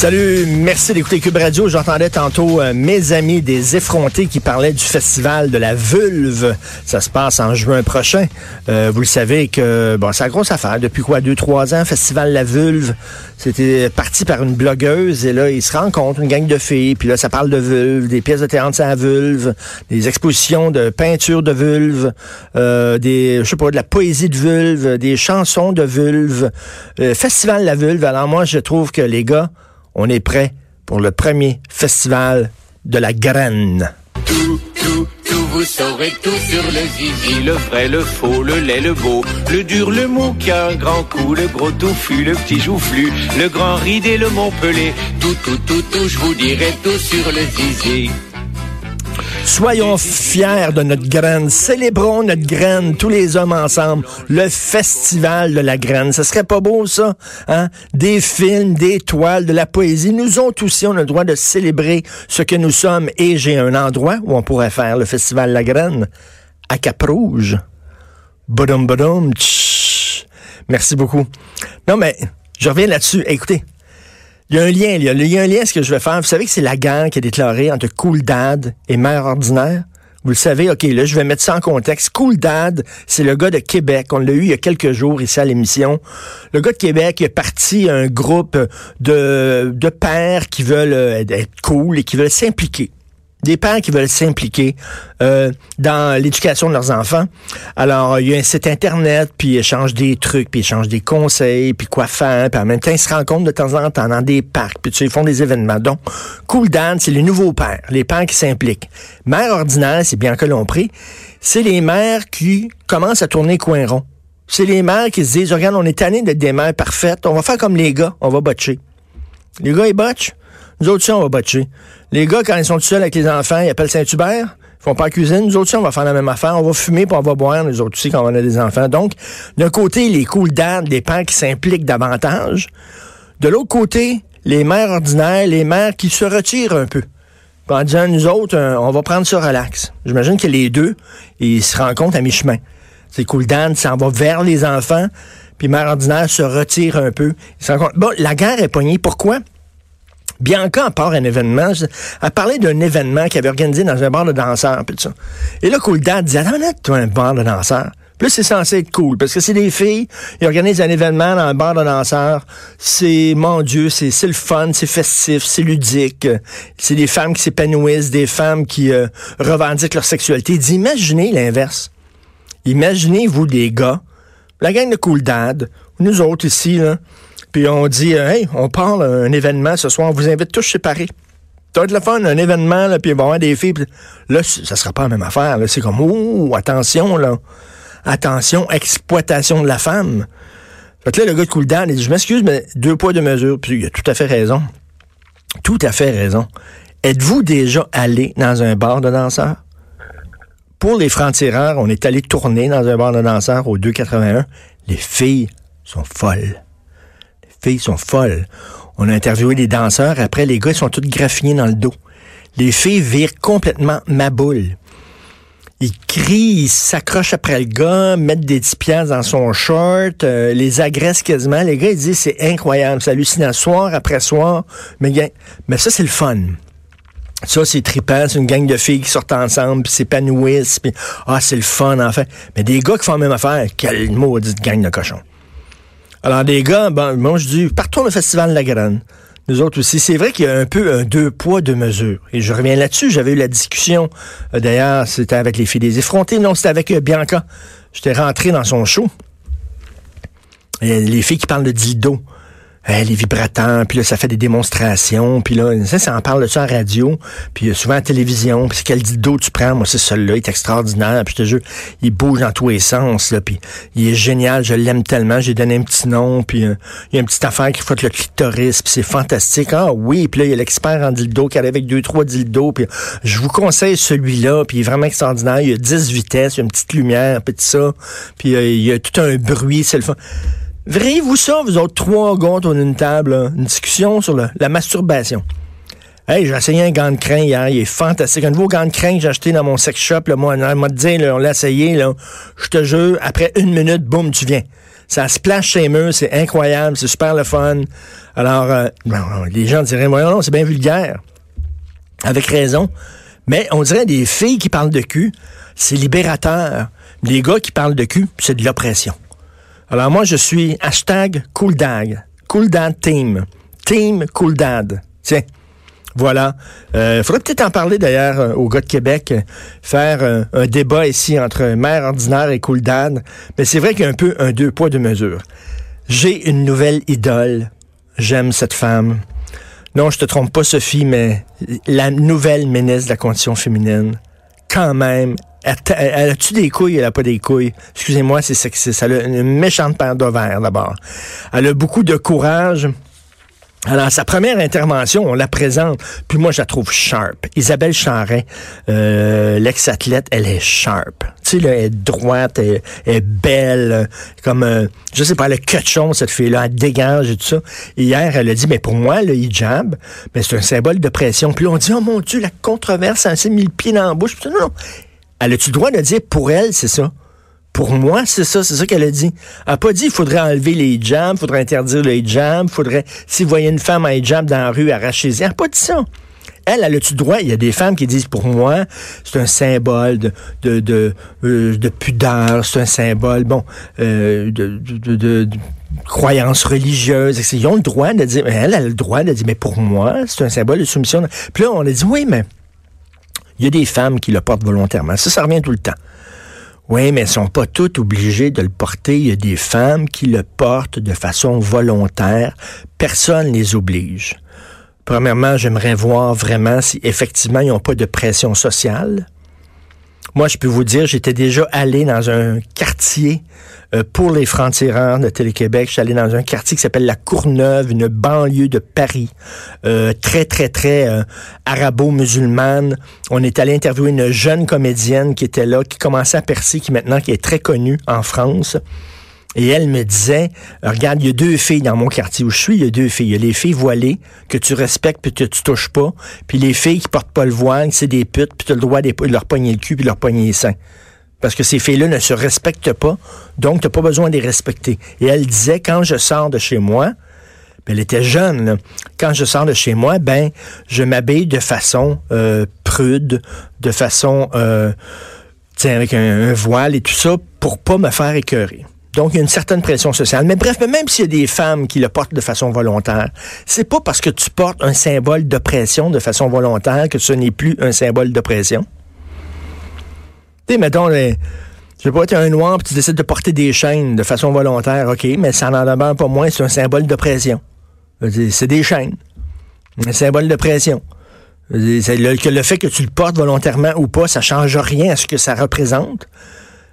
Salut, merci d'écouter Cube Radio. J'entendais tantôt euh, mes amis des effrontés qui parlaient du festival de la vulve. Ça se passe en juin prochain. Euh, vous le savez que bon, c'est la grosse affaire. Depuis quoi, deux, trois ans, festival la vulve. C'était parti par une blogueuse et là, ils se rencontrent, une gang de filles. Puis là, ça parle de vulve, des pièces de théâtre sur la vulve, des expositions de peinture de vulve, euh, des, je sais pas, de la poésie de vulve, des chansons de vulve. Festival la vulve. Alors moi, je trouve que les gars, on est prêt pour le premier festival de la graine. Tout, tout, tout, vous saurez tout sur le zizi, le vrai, le faux, le laid, le beau, le dur, le mou qui a un grand coup, le gros touffu, le petit joufflu, le grand ride et le montpelé. Tout, tout, tout, tout, je vous dirai tout sur le zizi. Soyons fiers de notre graine. Célébrons notre graine, tous les hommes ensemble. Le festival de la graine. Ce serait pas beau, ça? Hein? Des films, des toiles, de la poésie. Nous autres aussi, on a le droit de célébrer ce que nous sommes. Et j'ai un endroit où on pourrait faire le festival de la graine. À Cap-Rouge. Badum, badum. Merci beaucoup. Non, mais je reviens là-dessus. Écoutez, il y a un lien, il y a, il y a un lien, ce que je vais faire. Vous savez que c'est la guerre qui est déclarée entre Cool Dad et Mère Ordinaire? Vous le savez, OK, là, je vais mettre ça en contexte. Cool Dad, c'est le gars de Québec. On l'a eu il y a quelques jours ici à l'émission. Le gars de Québec il est parti un groupe de, de pères qui veulent euh, être cool et qui veulent s'impliquer des pères qui veulent s'impliquer euh, dans l'éducation de leurs enfants. Alors, il y a un site Internet, puis ils échangent des trucs, puis ils échangent des conseils, puis quoi faire, puis en même temps, ils se rencontrent de temps en temps dans des parcs, puis ils font des événements. Donc, Cool Dan, c'est les nouveaux pères, les pères qui s'impliquent. Mère ordinaire, c'est bien que l'on prie, c'est les mères qui commencent à tourner coin rond. C'est les mères qui se disent, regarde, on est tanné d'être des mères parfaites, on va faire comme les gars, on va botcher. Les gars, ils botchent. Nous autres, on va botcher. Les gars, quand ils sont tout seuls avec les enfants, ils appellent Saint-Hubert. Ils font pas la cuisine. Nous autres, on va faire la même affaire. On va fumer puis on va boire, nous autres aussi, quand on a des enfants. Donc, d'un côté, les cool dad, les pères qui s'impliquent davantage. De l'autre côté, les mères ordinaires, les mères qui se retirent un peu. Puis en disant, nous autres, euh, on va prendre ça relax. J'imagine que les deux, ils se rencontrent à mi-chemin. C'est cool Dan s'en va vers les enfants, puis mère ordinaire se retire un peu. Ils se rencontrent. Bon, la guerre est poignée. Pourquoi? Bianca en part un événement. Elle parlait d'un événement qu'elle avait organisé dans un bar de danseurs. Puis tout ça. Et là, Cool Dad disait, attends, toi, un bar de danseurs. Plus c'est censé être cool, parce que c'est des filles, ils organisent un événement dans un bar de danseurs. C'est, mon Dieu, c'est, c'est le fun, c'est festif, c'est ludique. C'est des femmes qui s'épanouissent, des femmes qui euh, revendiquent leur sexualité. Dit, imaginez l'inverse. Imaginez, vous, des gars, la gang de Cool Dad, nous autres ici, là, puis on dit, euh, hey, on parle un événement ce soir, on vous invite tous séparés. Être le fun, un événement, là, puis il va y avoir des filles. Pis là, ça sera pas la même affaire. C'est comme, oh, attention, là. Attention, exploitation de la femme. Fait que là, le gars de Cool Down, il dit, je m'excuse, mais deux poids, deux mesures. Puis il a tout à fait raison. Tout à fait raison. Êtes-vous déjà allé dans un bar de danseurs? Pour les francs-tireurs, on est allé tourner dans un bar de danseurs au 281. Les filles sont folles filles sont folles. On a interviewé des danseurs. Après, les gars, ils sont tous graffinés dans le dos. Les filles virent complètement ma boule. Ils crient, ils s'accrochent après le gars, mettent des petits dans son short, euh, les agressent quasiment. Les gars, ils disent, c'est incroyable, c'est hallucinant, soir après soir. Mais, mais ça, c'est le fun. Ça, c'est trippant, c'est une gang de filles qui sortent ensemble, puis s'épanouissent, puis ah, c'est le fun, en fait. Mais des gars qui font la même affaire, quelle maudite gang de cochons. Alors, des gars, bon, moi, je dis, partons au Festival de la Graine. Nous autres aussi. C'est vrai qu'il y a un peu un deux poids, deux mesures. Et je reviens là-dessus. J'avais eu la discussion. euh, D'ailleurs, c'était avec les filles des effrontés. Non, c'était avec euh, Bianca. J'étais rentré dans son show. les filles qui parlent de dildo. Hein, les vibrateurs, puis là, ça fait des démonstrations, puis là, ça, ça en parle de ça en radio, puis euh, souvent à télévision, puis quel dildo tu prends, moi, c'est celui-là, il est extraordinaire, puis je te jure, il bouge dans tous les sens, là, puis il est génial, je l'aime tellement, j'ai donné un petit nom, puis euh, il y a une petite affaire qui frotte le clitoris, puis c'est fantastique, ah oui, puis là, il y a l'expert en dildo qui arrive avec deux, trois dildos, puis je vous conseille celui-là, puis il est vraiment extraordinaire, il y a 10 vitesses, il y a une petite lumière, puis tout ça, puis euh, il y a tout un bruit, c'est le fun. Verriez-vous ça, vous autres trois gars autour d'une table, une discussion sur la masturbation. Hey, j'ai essayé un gant de crin hier, il est fantastique. Un nouveau gant de crin que j'ai acheté dans mon sex shop, là, moi, on m'a dit, on l'a essayé, là. Je te jure, après une minute, boum, tu viens. Ça splash chez murs, c'est incroyable, c'est super le fun. Alors, euh, les gens diraient, voyons, non, c'est bien vulgaire. Avec raison. Mais on dirait des filles qui parlent de cul, c'est libérateur. Les gars qui parlent de cul, c'est de l'oppression. Alors moi, je suis hashtag CoolDad. CoolDad Team. Team CoolDad. Tiens. Voilà. Il euh, faudrait peut-être en parler d'ailleurs euh, au gars de Québec, euh, faire un débat ici entre mère ordinaire et CoolDad. Mais c'est vrai qu'il y a un peu un deux poids, deux mesures. J'ai une nouvelle idole. J'aime cette femme. Non, je te trompe pas, Sophie, mais la nouvelle ministre de la condition féminine, quand même, elle a-tu des couilles? Elle a pas des couilles? Excusez-moi, c'est sexiste. Elle a une méchante paire d'ovaires, d'abord. Elle a beaucoup de courage. Alors, sa première intervention, on la présente, puis moi, je la trouve sharp. Isabelle Charret, euh, l'ex-athlète, elle est sharp. Tu sais, elle est droite, elle, est belle, comme, euh, je sais pas, a quelque cette fille-là, elle dégage et tout ça. hier, elle a dit, mais pour moi, le hijab, mais c'est un symbole de pression. Puis on dit, oh mon Dieu, la controverse, elle s'est mis le pied dans la bouche. non, non, elle a-tu le droit de dire pour elle, c'est ça? Pour moi, c'est ça, c'est ça qu'elle a dit. Elle n'a pas dit il faudrait enlever les hijabs, il faudrait interdire les il faudrait, si vous voyez une femme en hijab dans la rue, arracher Elle n'a pas dit ça. Elle, elle a-tu droit? Il y a des femmes qui disent, pour moi, c'est un symbole de, de, de, euh, pudeur, c'est un symbole, bon, euh, de, de, de, croyance religieuse. Ils ont le droit de dire, elle, elle a le droit de dire, mais pour moi, c'est un symbole de soumission. Puis là, on a dit, oui, mais il y a des femmes qui le portent volontairement. Ça, ça revient tout le temps. Oui, mais elles sont pas toutes obligées de le porter. Il y a des femmes qui le portent de façon volontaire. Personne ne les oblige. Premièrement, j'aimerais voir vraiment si effectivement ils n'ont pas de pression sociale. Moi, je peux vous dire, j'étais déjà allé dans un quartier euh, pour les francs-tireurs de Télé-Québec. Je allé dans un quartier qui s'appelle la Courneuve, une banlieue de Paris, euh, très, très, très euh, arabo-musulmane. On est allé interviewer une jeune comédienne qui était là, qui commençait à percer, qui maintenant qui est très connue en France. Et elle me disait, regarde, il y a deux filles dans mon quartier où je suis, il y a deux filles. Il y a les filles voilées que tu respectes puis que tu touches pas, puis les filles qui portent pas le voile, c'est des putes, puis tu as le droit de leur pogner le cul puis leur pogner les seins. Parce que ces filles-là ne se respectent pas, donc tu pas besoin de les respecter. Et elle disait, quand je sors de chez moi, ben, elle était jeune, quand je sors de chez moi, ben je m'habille de façon euh, prude, de façon euh, avec un, voile et tout ça, pour pas me faire écœurer. Donc, il y a une certaine pression sociale. Mais bref, même s'il y a des femmes qui le portent de façon volontaire, c'est pas parce que tu portes un symbole d'oppression de façon volontaire que ce n'est plus un symbole d'oppression sais, mettons, les, je sais pas, tu un noir puis tu décides de porter des chaînes de façon volontaire, OK, mais ça n'en demeure pas moins, c'est un symbole de pression. C'est des chaînes. Un symbole de pression. Le, le fait que tu le portes volontairement ou pas, ça change rien à ce que ça représente.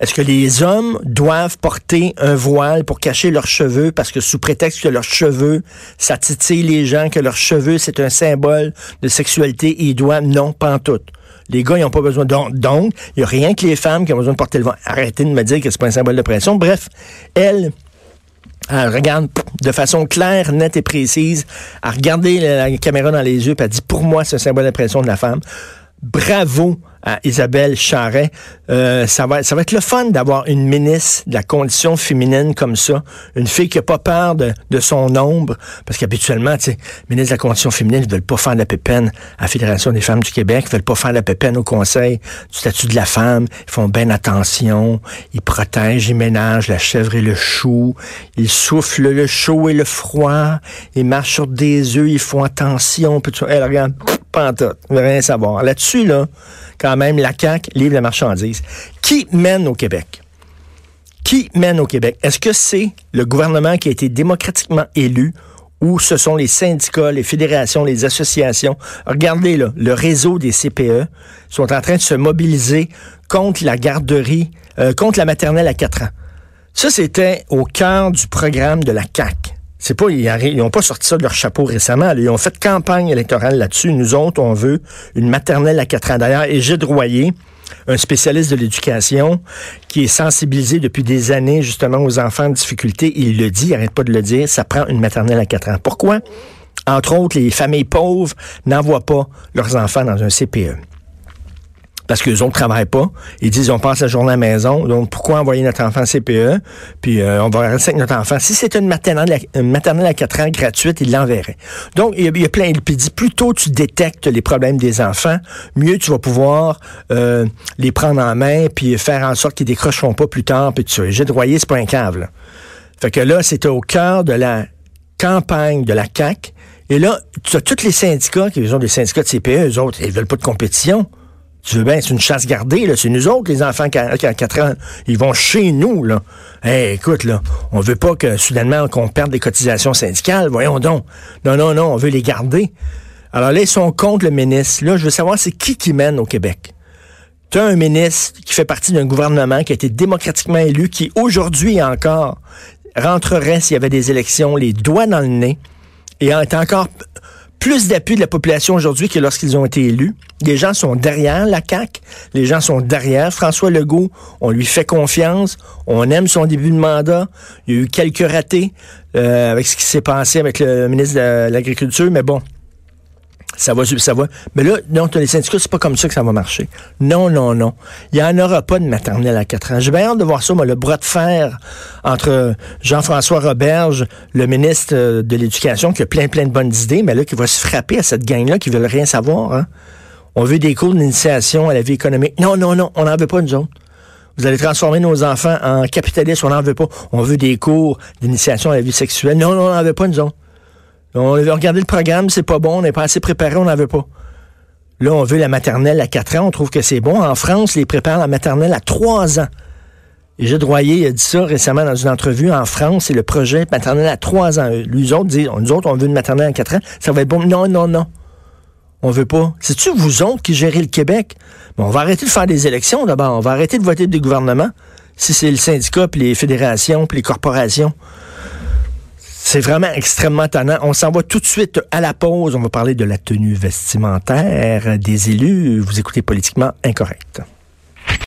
Est-ce que les hommes doivent porter un voile pour cacher leurs cheveux? Parce que sous prétexte que leurs cheveux, ça les gens, que leurs cheveux, c'est un symbole de sexualité, ils doivent? Non, pas en tout. Les gars, ils n'ont pas besoin. Donc, donc, il n'y a rien que les femmes qui ont besoin de porter le vent. Arrêtez de me dire que c'est pas un symbole de pression. Bref, elle, elle regarde de façon claire, nette et précise. Elle regarde la, caméra dans les yeux, puis elle dit, pour moi, c'est un symbole de pression de la femme. Bravo à Isabelle Charret. Euh, ça, va, ça va être le fun d'avoir une ministre de la condition féminine comme ça, une fille qui n'a pas peur de, son ombre, parce qu'habituellement, tu sais, ministre de la condition féminine, ils veulent pas faire de la pépène à la Fédération des femmes du Québec, ils veulent pas faire de la pépène au Conseil du statut de la femme, ils font bien attention, ils protègent, ils ménagent la chèvre et le chou, ils soufflent le chaud et le froid, ils marchent sur des œufs, ils font attention, puis tu hey, regarde, en tout, rien savoir. Là-dessus, là, quand même, la CAQ livre la marchandise. Qui mène au Québec? Qui mène au Québec? Est-ce que c'est le gouvernement qui a été démocratiquement élu ou ce sont les syndicats, les fédérations, les associations? Regardez là, le réseau des CPE sont en train de se mobiliser contre la garderie, euh, contre la maternelle à 4 ans. Ça, c'était au cœur du programme de la CAC. C'est pas, ils n'ont pas sorti ça de leur chapeau récemment. Ils ont fait campagne électorale là-dessus. Nous autres, on veut une maternelle à 4 ans. D'ailleurs, Égide Royer, un spécialiste de l'éducation qui est sensibilisé depuis des années justement aux enfants en difficulté. Il le dit, il arrête pas de le dire, ça prend une maternelle à 4 ans. Pourquoi? Entre autres, les familles pauvres n'envoient pas leurs enfants dans un CPE parce que les autres travaillent pas. Ils disent on passe la journée à la maison, donc pourquoi envoyer notre enfant CPE Puis euh, on va rester avec notre enfant. Si c'est une maternelle, une maternelle à 4 ans gratuite, il l'enverrait. Donc il y, a, plein. Il dit plus tôt tu détectes les problèmes des enfants, mieux tu vas pouvoir euh, les prendre en main puis faire en sorte qu'ils décrocheront pas plus tard. Puis tu J'ai droyé, c'est pas un cave. Là. Fait que là, c'était au cœur de la campagne de la CAC. Et là, tu as tous les syndicats, qui ont des syndicats de CPE, eux autres, ils veulent pas de compétition. Tu veux bien, c'est une chasse gardée, là. C'est nous autres, les enfants qui, ont 4 ans. Ils vont chez nous, là. Hey, écoute, là, on veut pas que soudainement qu'on perde des cotisations syndicales. Voyons donc. Non, non, non, on veut les garder. Alors là, ils sont contre le ministre. Là, je veux savoir, c'est qui qui mène au Québec? Tu un ministre qui fait partie d'un gouvernement qui a été démocratiquement élu, qui aujourd'hui encore rentrerait s'il y avait des élections, les doigts dans le nez, et est encore plus d'appui de la population aujourd'hui que lorsqu'ils ont été élus. Les gens sont derrière la CAQ, les gens sont derrière François Legault, on lui fait confiance, on aime son début de mandat. Il y a eu quelques ratés euh, avec ce qui s'est passé avec le ministre de l'Agriculture, mais bon, ça va, ça va. Mais là, non, les syndicats, c'est pas comme ça que ça va marcher. Non, non, non. Il n'y en aura pas de maternelle à 4 ans. J'ai bien hâte de voir ça, moi, le bras de fer entre Jean-François Roberge, le ministre euh, de l'Éducation, qui a plein, plein de bonnes idées, mais là, qui va se frapper à cette gang-là, qui veulent rien savoir. Hein. On veut des cours d'initiation à la vie économique. Non, non, non, on n'en veut pas, nous autres. Vous allez transformer nos enfants en capitalistes, on n'en veut pas. On veut des cours d'initiation à la vie sexuelle. Non, non, on n'en veut pas, nous autres. On a regardé le programme, c'est pas bon, on n'est pas assez préparé, on n'en veut pas. Là, on veut la maternelle à 4 ans, on trouve que c'est bon. En France, ils préparent la maternelle à 3 ans. Et Droyer a dit ça récemment dans une entrevue. En France, c'est le projet maternelle à 3 ans. Lui autres disent, nous autres, on veut une maternelle à 4 ans. Ça va être bon. Non, non, non. On veut pas. C'est-tu vous autres qui gérez le Québec? On va arrêter de faire des élections d'abord. On va arrêter de voter des gouvernements. Si c'est le syndicat, puis les fédérations, puis les corporations. C'est vraiment extrêmement tannant. On s'en va tout de suite à la pause. On va parler de la tenue vestimentaire des élus. Vous écoutez politiquement incorrect.